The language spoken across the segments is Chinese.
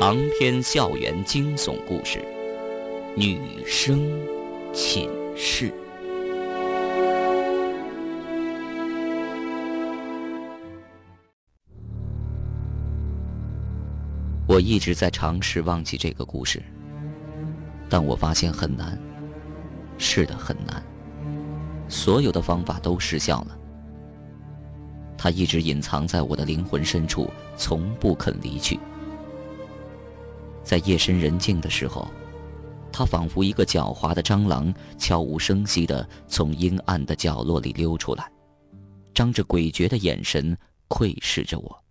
长篇校园惊悚故事，《女生寝室》。我一直在尝试忘记这个故事，但我发现很难。是的，很难。所有的方法都失效了。它一直隐藏在我的灵魂深处，从不肯离去。在夜深人静的时候，它仿佛一个狡猾的蟑螂，悄无声息地从阴暗的角落里溜出来，张着诡谲的眼神窥视着我，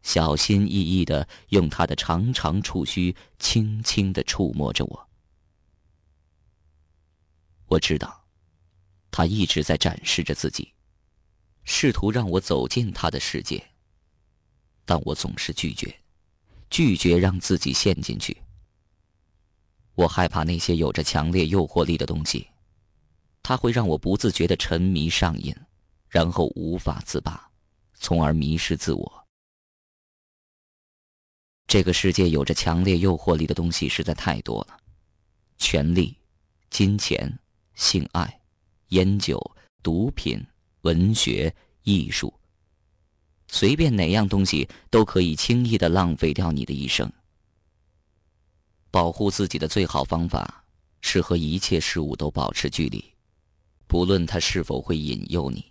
小心翼翼地用它的长长触须轻轻地触摸着我。我知道，它一直在展示着自己，试图让我走进它的世界，但我总是拒绝。拒绝让自己陷进去。我害怕那些有着强烈诱惑力的东西，它会让我不自觉的沉迷上瘾，然后无法自拔，从而迷失自我。这个世界有着强烈诱惑力的东西实在太多了：权力、金钱、性爱、烟酒、毒品、文学、艺术。随便哪样东西都可以轻易的浪费掉你的一生。保护自己的最好方法是和一切事物都保持距离，不论它是否会引诱你，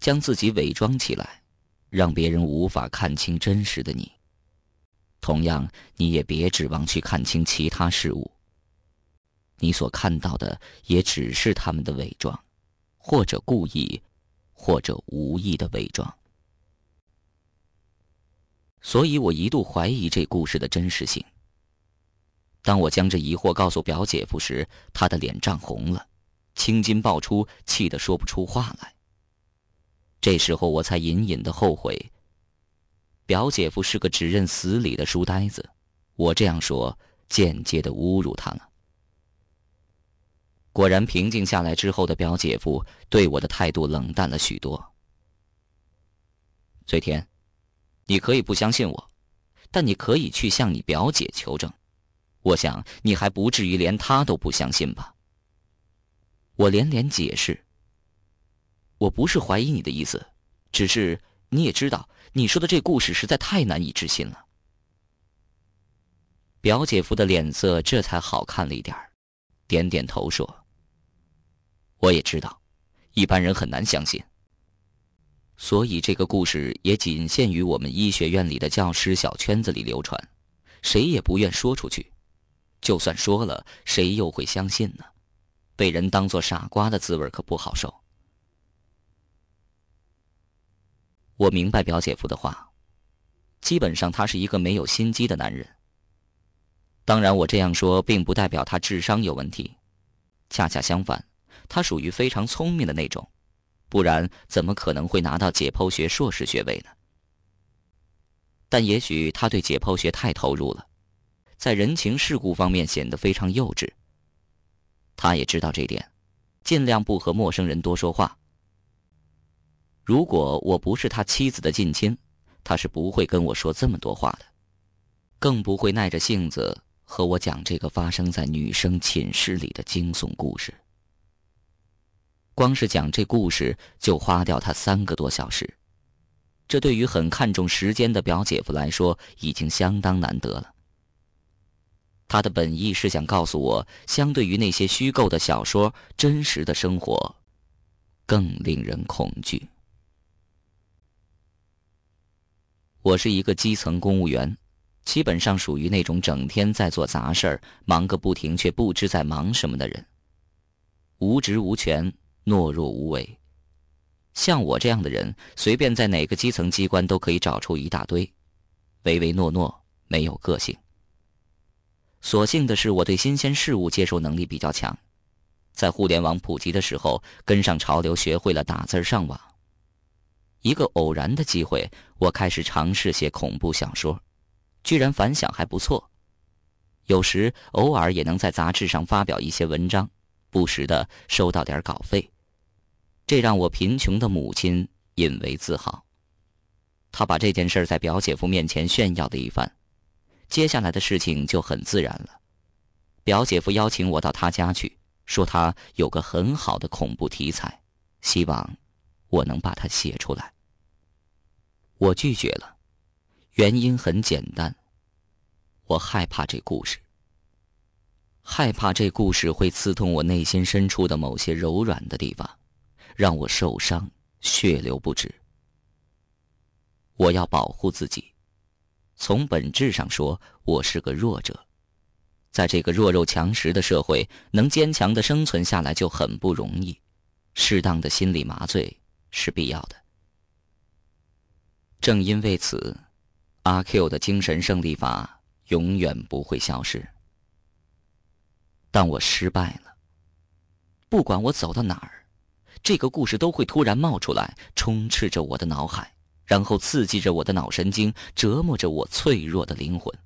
将自己伪装起来，让别人无法看清真实的你。同样，你也别指望去看清其他事物。你所看到的也只是他们的伪装，或者故意，或者无意的伪装。所以我一度怀疑这故事的真实性。当我将这疑惑告诉表姐夫时，他的脸涨红了，青筋爆出，气得说不出话来。这时候我才隐隐的后悔。表姐夫是个只认死理的书呆子，我这样说，间接的侮辱他了。果然，平静下来之后的表姐夫对我的态度冷淡了许多。崔天。你可以不相信我，但你可以去向你表姐求证。我想你还不至于连她都不相信吧？我连连解释。我不是怀疑你的意思，只是你也知道，你说的这故事实在太难以置信了。表姐夫的脸色这才好看了一点点点头说：“我也知道，一般人很难相信。”所以，这个故事也仅限于我们医学院里的教师小圈子里流传，谁也不愿说出去。就算说了，谁又会相信呢？被人当做傻瓜的滋味可不好受。我明白表姐夫的话，基本上他是一个没有心机的男人。当然，我这样说并不代表他智商有问题，恰恰相反，他属于非常聪明的那种。不然，怎么可能会拿到解剖学硕士学位呢？但也许他对解剖学太投入了，在人情世故方面显得非常幼稚。他也知道这点，尽量不和陌生人多说话。如果我不是他妻子的近亲，他是不会跟我说这么多话的，更不会耐着性子和我讲这个发生在女生寝室里的惊悚故事。光是讲这故事就花掉他三个多小时，这对于很看重时间的表姐夫来说已经相当难得了。他的本意是想告诉我，相对于那些虚构的小说，真实的生活更令人恐惧。我是一个基层公务员，基本上属于那种整天在做杂事儿、忙个不停却不知在忙什么的人，无职无权。懦弱无为，像我这样的人，随便在哪个基层机关都可以找出一大堆，唯唯诺诺，没有个性。所幸的是，我对新鲜事物接受能力比较强，在互联网普及的时候，跟上潮流，学会了打字上网。一个偶然的机会，我开始尝试写恐怖小说，居然反响还不错，有时偶尔也能在杂志上发表一些文章。不时的收到点稿费，这让我贫穷的母亲引为自豪。他把这件事在表姐夫面前炫耀的一番，接下来的事情就很自然了。表姐夫邀请我到他家去，说他有个很好的恐怖题材，希望我能把它写出来。我拒绝了，原因很简单，我害怕这故事。害怕这故事会刺痛我内心深处的某些柔软的地方，让我受伤，血流不止。我要保护自己，从本质上说，我是个弱者，在这个弱肉强食的社会，能坚强的生存下来就很不容易，适当的心理麻醉是必要的。正因为此，阿 Q 的精神胜利法永远不会消失。但我失败了。不管我走到哪儿，这个故事都会突然冒出来，充斥着我的脑海，然后刺激着我的脑神经，折磨着我脆弱的灵魂。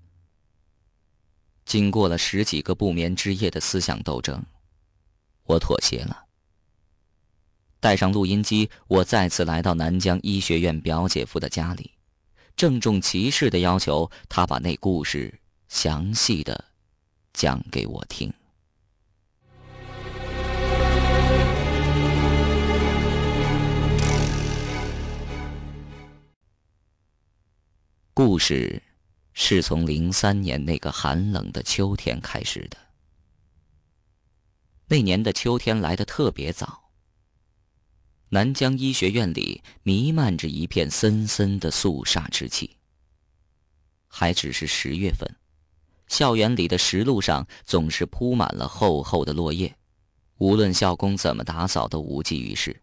经过了十几个不眠之夜的思想斗争，我妥协了。带上录音机，我再次来到南疆医学院表姐夫的家里，郑重其事的要求他把那故事详细的讲给我听。故事是从零三年那个寒冷的秋天开始的。那年的秋天来得特别早。南疆医学院里弥漫着一片森森的肃杀之气。还只是十月份，校园里的石路上总是铺满了厚厚的落叶，无论校工怎么打扫都无济于事。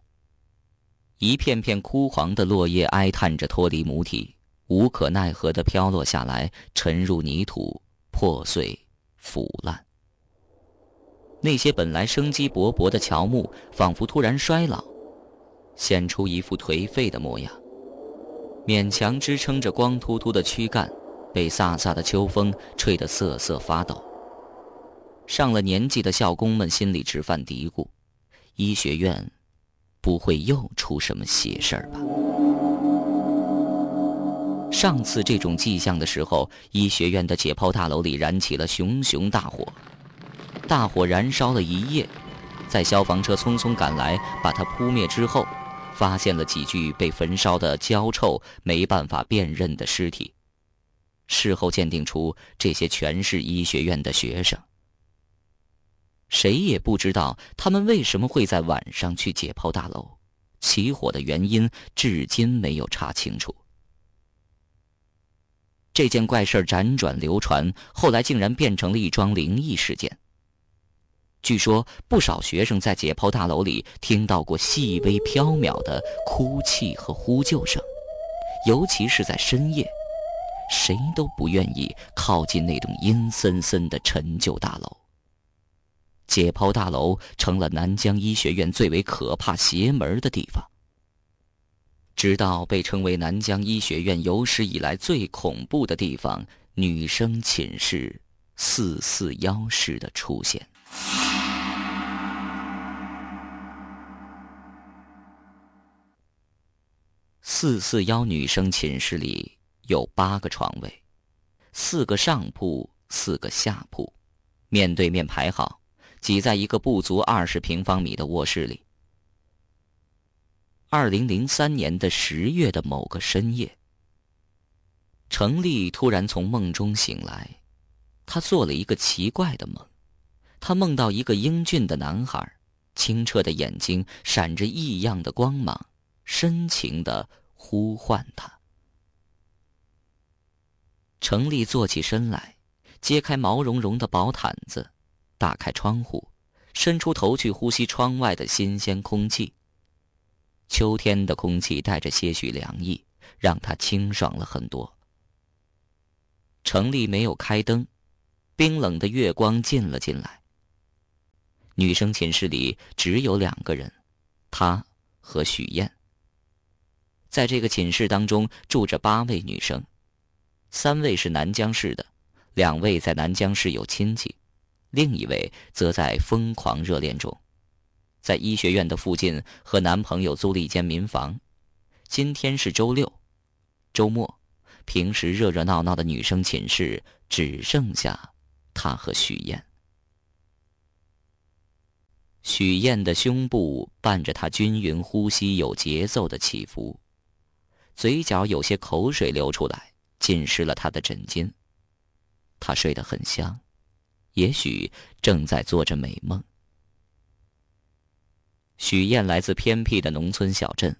一片片枯黄的落叶哀叹着脱离母体。无可奈何的飘落下来，沉入泥土，破碎、腐烂。那些本来生机勃勃的乔木，仿佛突然衰老，显出一副颓废的模样，勉强支撑着光秃秃的躯干，被飒飒的秋风吹得瑟瑟发抖。上了年纪的校工们心里直犯嘀咕：医学院，不会又出什么邪事儿吧？上次这种迹象的时候，医学院的解剖大楼里燃起了熊熊大火，大火燃烧了一夜，在消防车匆匆赶来把它扑灭之后，发现了几具被焚烧的焦臭、没办法辨认的尸体。事后鉴定出，这些全是医学院的学生。谁也不知道他们为什么会在晚上去解剖大楼，起火的原因至今没有查清楚。这件怪事辗转流传，后来竟然变成了一桩灵异事件。据说不少学生在解剖大楼里听到过细微飘渺的哭泣和呼救声，尤其是在深夜，谁都不愿意靠近那栋阴森森的陈旧大楼。解剖大楼成了南疆医学院最为可怕邪门的地方。直到被称为南疆医学院有史以来最恐怖的地方——女生寝室四四幺室的出现。四四幺女生寝室里有八个床位，四个上铺，四个下铺，面对面排好，挤在一个不足二十平方米的卧室里。二零零三年的十月的某个深夜，程丽突然从梦中醒来，她做了一个奇怪的梦，她梦到一个英俊的男孩，清澈的眼睛闪着异样的光芒，深情的呼唤她。程丽坐起身来，揭开毛茸茸的薄毯子，打开窗户，伸出头去呼吸窗外的新鲜空气。秋天的空气带着些许凉意，让他清爽了很多。城里没有开灯，冰冷的月光进了进来。女生寝室里只有两个人，她和许燕。在这个寝室当中住着八位女生，三位是南江市的，两位在南江市有亲戚，另一位则在疯狂热恋中。在医学院的附近和男朋友租了一间民房。今天是周六，周末，平时热热闹闹的女生寝室只剩下她和许燕。许燕的胸部伴着她均匀呼吸、有节奏的起伏，嘴角有些口水流出来，浸湿了她的枕巾。她睡得很香，也许正在做着美梦。许燕来自偏僻的农村小镇，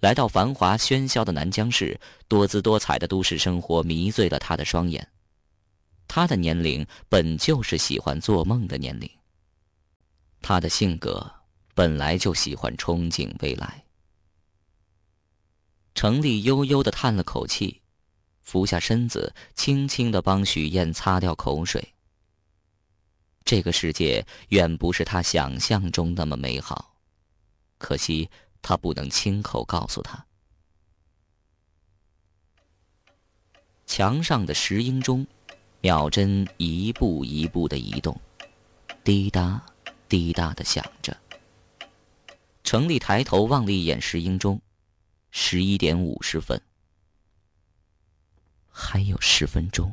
来到繁华喧嚣的南江市，多姿多彩的都市生活迷醉了她的双眼。她的年龄本就是喜欢做梦的年龄。他的性格本来就喜欢憧憬未来。程立悠悠的叹了口气，俯下身子，轻轻的帮许燕擦掉口水。这个世界远不是他想象中那么美好，可惜他不能亲口告诉他。墙上的石英钟，秒针一步一步的移动，滴答。滴答的响着。程立抬头望了一眼石英钟，十一点五十分，还有十分钟。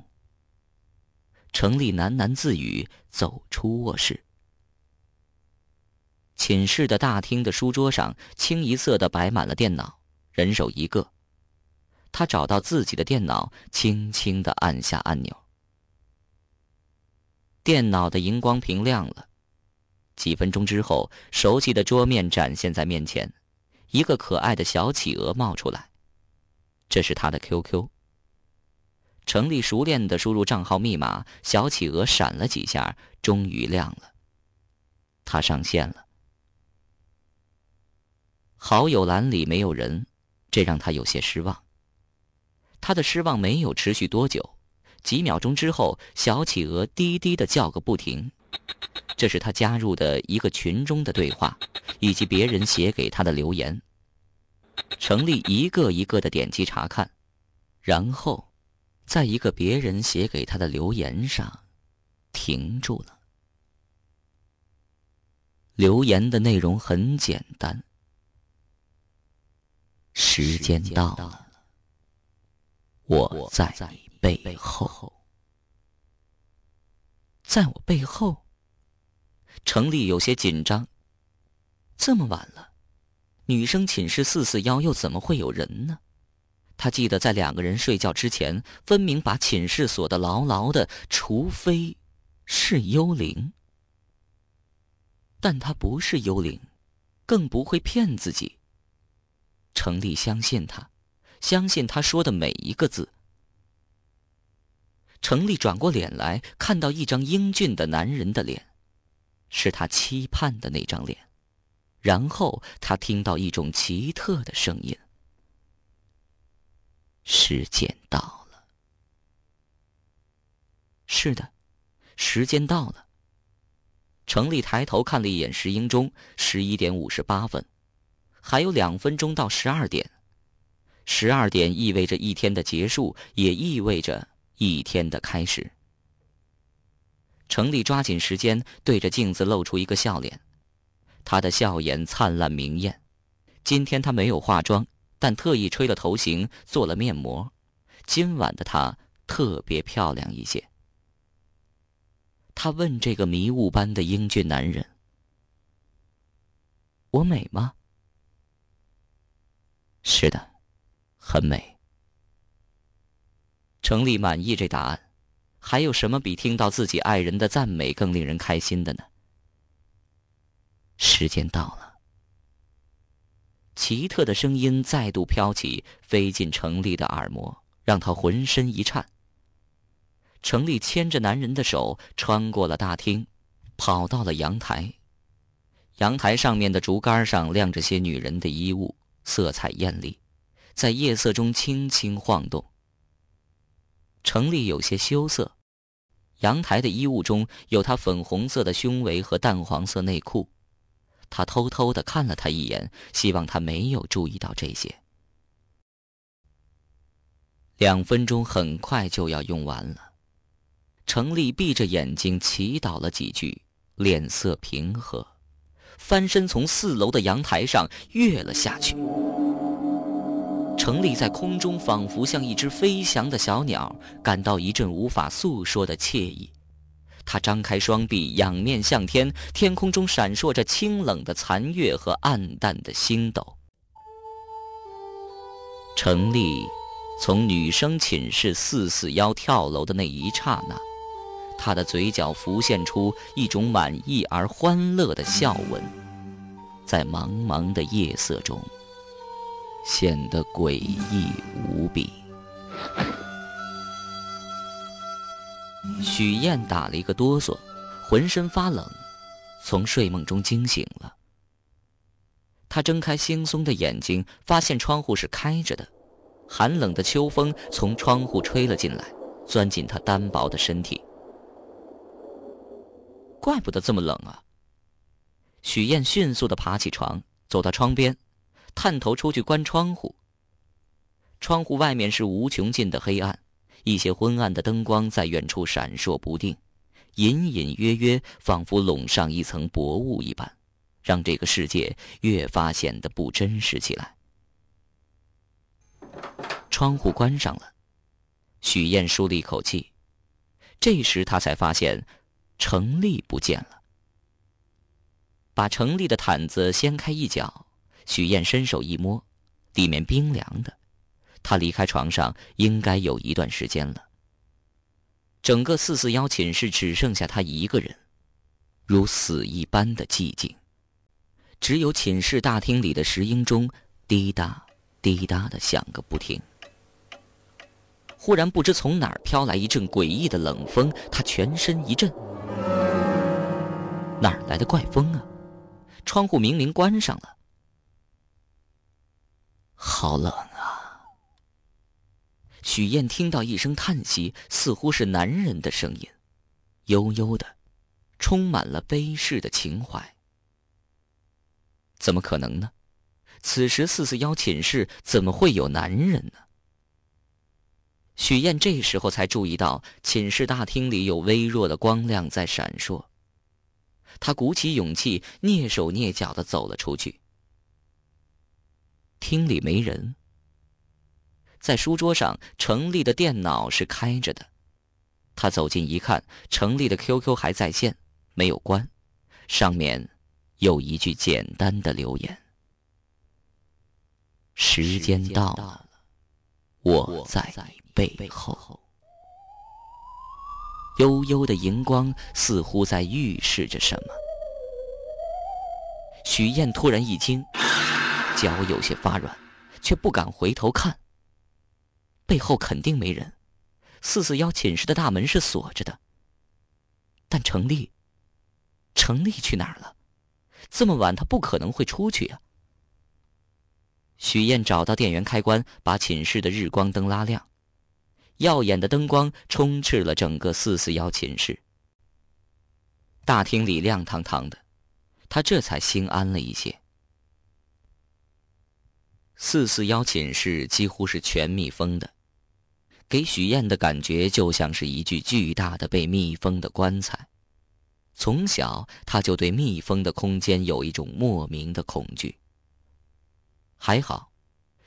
程立喃喃自语，走出卧室。寝室的大厅的书桌上，清一色的摆满了电脑，人手一个。他找到自己的电脑，轻轻的按下按钮，电脑的荧光屏亮了。几分钟之后，熟悉的桌面展现在面前，一个可爱的小企鹅冒出来。这是他的 QQ。程立熟练的输入账号密码，小企鹅闪了几下，终于亮了。他上线了。好友栏里没有人，这让他有些失望。他的失望没有持续多久，几秒钟之后，小企鹅滴滴的叫个不停。这是他加入的一个群中的对话，以及别人写给他的留言。程立一个一个的点击查看，然后，在一个别人写给他的留言上，停住了。留言的内容很简单：时间到了，我在你背后，在我背后。程丽有些紧张。这么晚了，女生寝室四四幺又怎么会有人呢？他记得在两个人睡觉之前，分明把寝室锁得牢牢的，除非是幽灵。但他不是幽灵，更不会骗自己。程立相信他，相信他说的每一个字。程立转过脸来，看到一张英俊的男人的脸。是他期盼的那张脸，然后他听到一种奇特的声音：“时间到了。”是的，时间到了。程立抬头看了一眼石英钟，十一点五十八分，还有两分钟到十二点。十二点意味着一天的结束，也意味着一天的开始。程立抓紧时间，对着镜子露出一个笑脸，她的笑颜灿烂明艳。今天她没有化妆，但特意吹了头型，做了面膜。今晚的她特别漂亮一些。他问这个迷雾般的英俊男人：“我美吗？”“是的，很美。”程立满意这答案。还有什么比听到自己爱人的赞美更令人开心的呢？时间到了，奇特的声音再度飘起，飞进程立的耳膜，让他浑身一颤。程立牵着男人的手，穿过了大厅，跑到了阳台。阳台上面的竹竿上晾着些女人的衣物，色彩艳丽，在夜色中轻轻晃动。程立有些羞涩，阳台的衣物中有她粉红色的胸围和淡黄色内裤，他偷偷的看了他一眼，希望他没有注意到这些。两分钟很快就要用完了，程立闭着眼睛祈祷了几句，脸色平和，翻身从四楼的阳台上跃了下去。程立在空中仿佛像一只飞翔的小鸟，感到一阵无法诉说的惬意。他张开双臂，仰面向天，天空中闪烁着清冷的残月和暗淡的星斗。程立从女生寝室四四幺跳楼的那一刹那，他的嘴角浮现出一种满意而欢乐的笑纹，在茫茫的夜色中。显得诡异无比。许燕打了一个哆嗦，浑身发冷，从睡梦中惊醒了。她睁开惺忪的眼睛，发现窗户是开着的，寒冷的秋风从窗户吹了进来，钻进她单薄的身体。怪不得这么冷啊！许燕迅速的爬起床，走到窗边。探头出去关窗户。窗户外面是无穷尽的黑暗，一些昏暗的灯光在远处闪烁不定，隐隐约约，仿佛笼上一层薄雾一般，让这个世界越发显得不真实起来。窗户关上了，许燕舒了一口气。这时他才发现，程立不见了。把程立的毯子掀开一角。许燕伸手一摸，里面冰凉的。他离开床上应该有一段时间了。整个四四幺寝室只剩下他一个人，如死一般的寂静。只有寝室大厅里的石英钟滴答滴答的响个不停。忽然，不知从哪儿飘来一阵诡异的冷风，他全身一震。哪儿来的怪风啊？窗户明明关上了。好冷！许燕听到一声叹息，似乎是男人的声音，悠悠的，充满了悲世的情怀。怎么可能呢？此时四四幺寝室怎么会有男人呢？许燕这时候才注意到寝室大厅里有微弱的光亮在闪烁。她鼓起勇气，蹑手蹑脚的走了出去。厅里没人，在书桌上，程丽的电脑是开着的。他走近一看，程丽的 QQ 还在线，没有关，上面有一句简单的留言：“时间到了，我在背后。”悠悠的荧光似乎在预示着什么。许燕突然一惊。脚有些发软，却不敢回头看。背后肯定没人，四四幺寝室的大门是锁着的。但程立，程立去哪儿了？这么晚，他不可能会出去呀。许燕找到电源开关，把寝室的日光灯拉亮，耀眼的灯光充斥了整个四四幺寝室。大厅里亮堂堂的，他这才心安了一些。四四幺寝室几乎是全密封的，给许燕的感觉就像是一具巨大的被密封的棺材。从小，他就对密封的空间有一种莫名的恐惧。还好，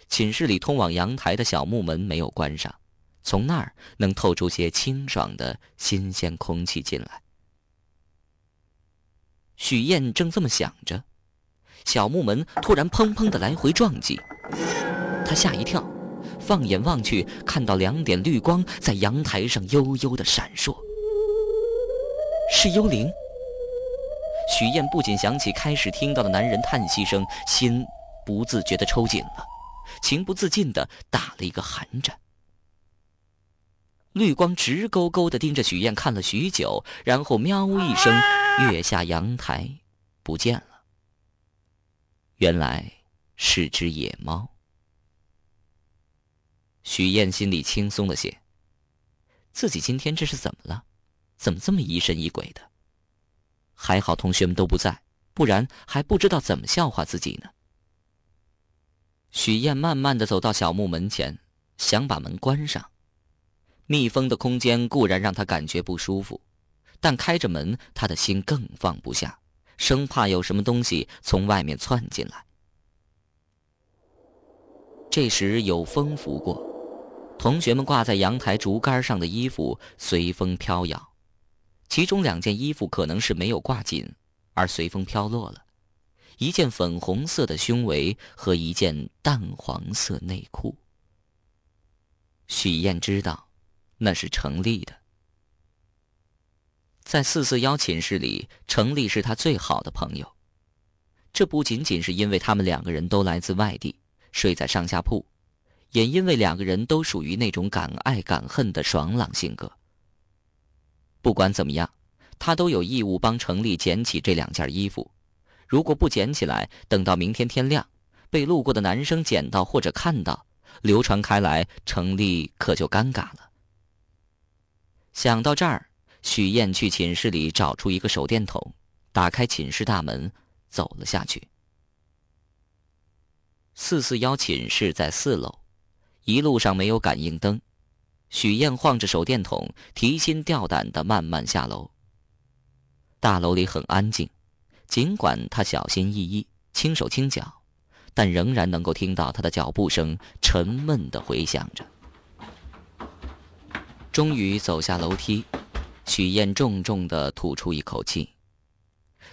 寝室里通往阳台的小木门没有关上，从那儿能透出些清爽的新鲜空气进来。许燕正这么想着。小木门突然砰砰的来回撞击，他吓一跳，放眼望去，看到两点绿光在阳台上悠悠的闪烁，是幽灵。许燕不仅想起开始听到的男人叹息声，心不自觉的抽紧了，情不自禁的打了一个寒战。绿光直勾勾的盯着许燕看了许久，然后喵呜一声跃下阳台，不见了。原来是只野猫。许燕心里轻松了些。自己今天这是怎么了？怎么这么疑神疑鬼的？还好同学们都不在，不然还不知道怎么笑话自己呢。许燕慢慢的走到小木门前，想把门关上。密封的空间固然让她感觉不舒服，但开着门，她的心更放不下。生怕有什么东西从外面窜进来。这时有风拂过，同学们挂在阳台竹竿上的衣服随风飘摇，其中两件衣服可能是没有挂紧，而随风飘落了，一件粉红色的胸围和一件淡黄色内裤。许燕知道，那是程丽的。在四四幺寝室里，程丽是他最好的朋友。这不仅仅是因为他们两个人都来自外地。睡在上下铺，也因为两个人都属于那种敢爱敢恨的爽朗性格。不管怎么样，他都有义务帮程丽捡起这两件衣服。如果不捡起来，等到明天天亮，被路过的男生捡到或者看到，流传开来，程丽可就尴尬了。想到这儿，许燕去寝室里找出一个手电筒，打开寝室大门，走了下去。四四幺寝室在四楼，一路上没有感应灯。许燕晃着手电筒，提心吊胆的慢慢下楼。大楼里很安静，尽管她小心翼翼、轻手轻脚，但仍然能够听到她的脚步声沉闷的回响着。终于走下楼梯，许燕重重的吐出一口气。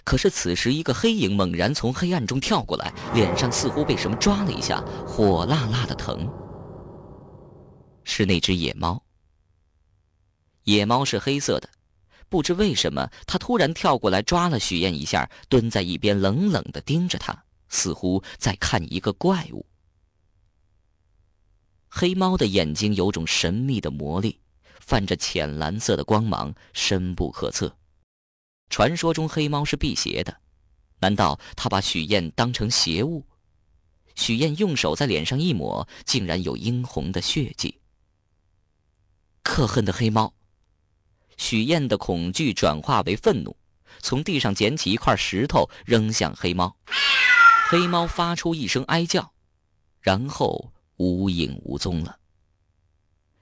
可是此时，一个黑影猛然从黑暗中跳过来，脸上似乎被什么抓了一下，火辣辣的疼。是那只野猫。野猫是黑色的，不知为什么，它突然跳过来抓了许燕一下，蹲在一边冷冷的盯着他，似乎在看一个怪物。黑猫的眼睛有种神秘的魔力，泛着浅蓝色的光芒，深不可测。传说中黑猫是辟邪的，难道他把许燕当成邪物？许燕用手在脸上一抹，竟然有殷红的血迹。可恨的黑猫！许燕的恐惧转化为愤怒，从地上捡起一块石头扔向黑猫。黑猫发出一声哀叫，然后无影无踪了。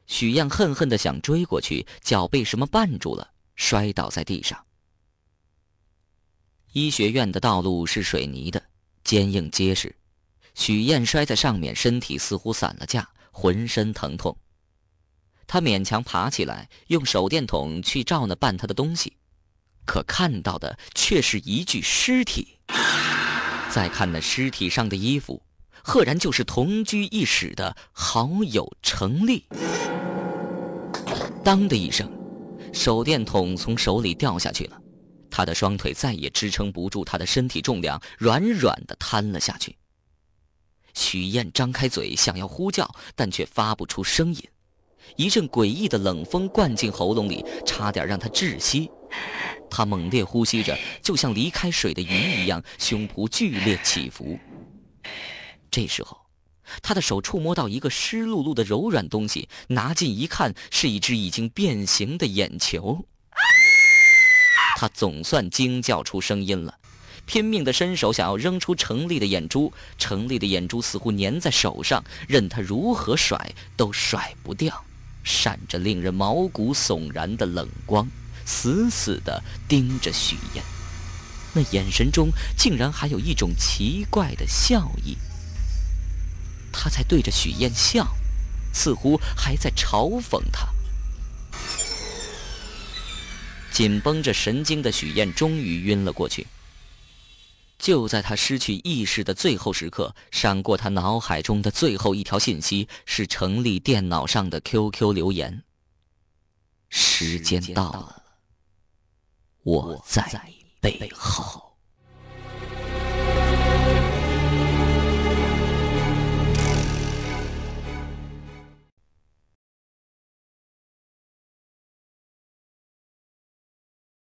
许燕恨恨的想追过去，脚被什么绊住了，摔倒在地上。医学院的道路是水泥的，坚硬结实。许燕摔在上面，身体似乎散了架，浑身疼痛。他勉强爬起来，用手电筒去照那绊他的东西，可看到的却是一具尸体。再看那尸体上的衣服，赫然就是同居一室的好友程丽。当的一声，手电筒从手里掉下去了。他的双腿再也支撑不住他的身体重量，软软的瘫了下去。许燕张开嘴想要呼叫，但却发不出声音。一阵诡异的冷风灌进喉咙里，差点让他窒息。他猛烈呼吸着，就像离开水的鱼一样，胸脯剧烈起伏。这时候，他的手触摸到一个湿漉漉的柔软东西，拿近一看，是一只已经变形的眼球。他总算惊叫出声音了，拼命的伸手想要扔出程丽的眼珠，程丽的眼珠似乎粘在手上，任他如何甩都甩不掉，闪着令人毛骨悚然的冷光，死死的盯着许燕，那眼神中竟然还有一种奇怪的笑意。他在对着许燕笑，似乎还在嘲讽她。紧绷着神经的许燕终于晕了过去。就在他失去意识的最后时刻，闪过他脑海中的最后一条信息是程立电脑上的 QQ 留言：“时间到了，我在背后。”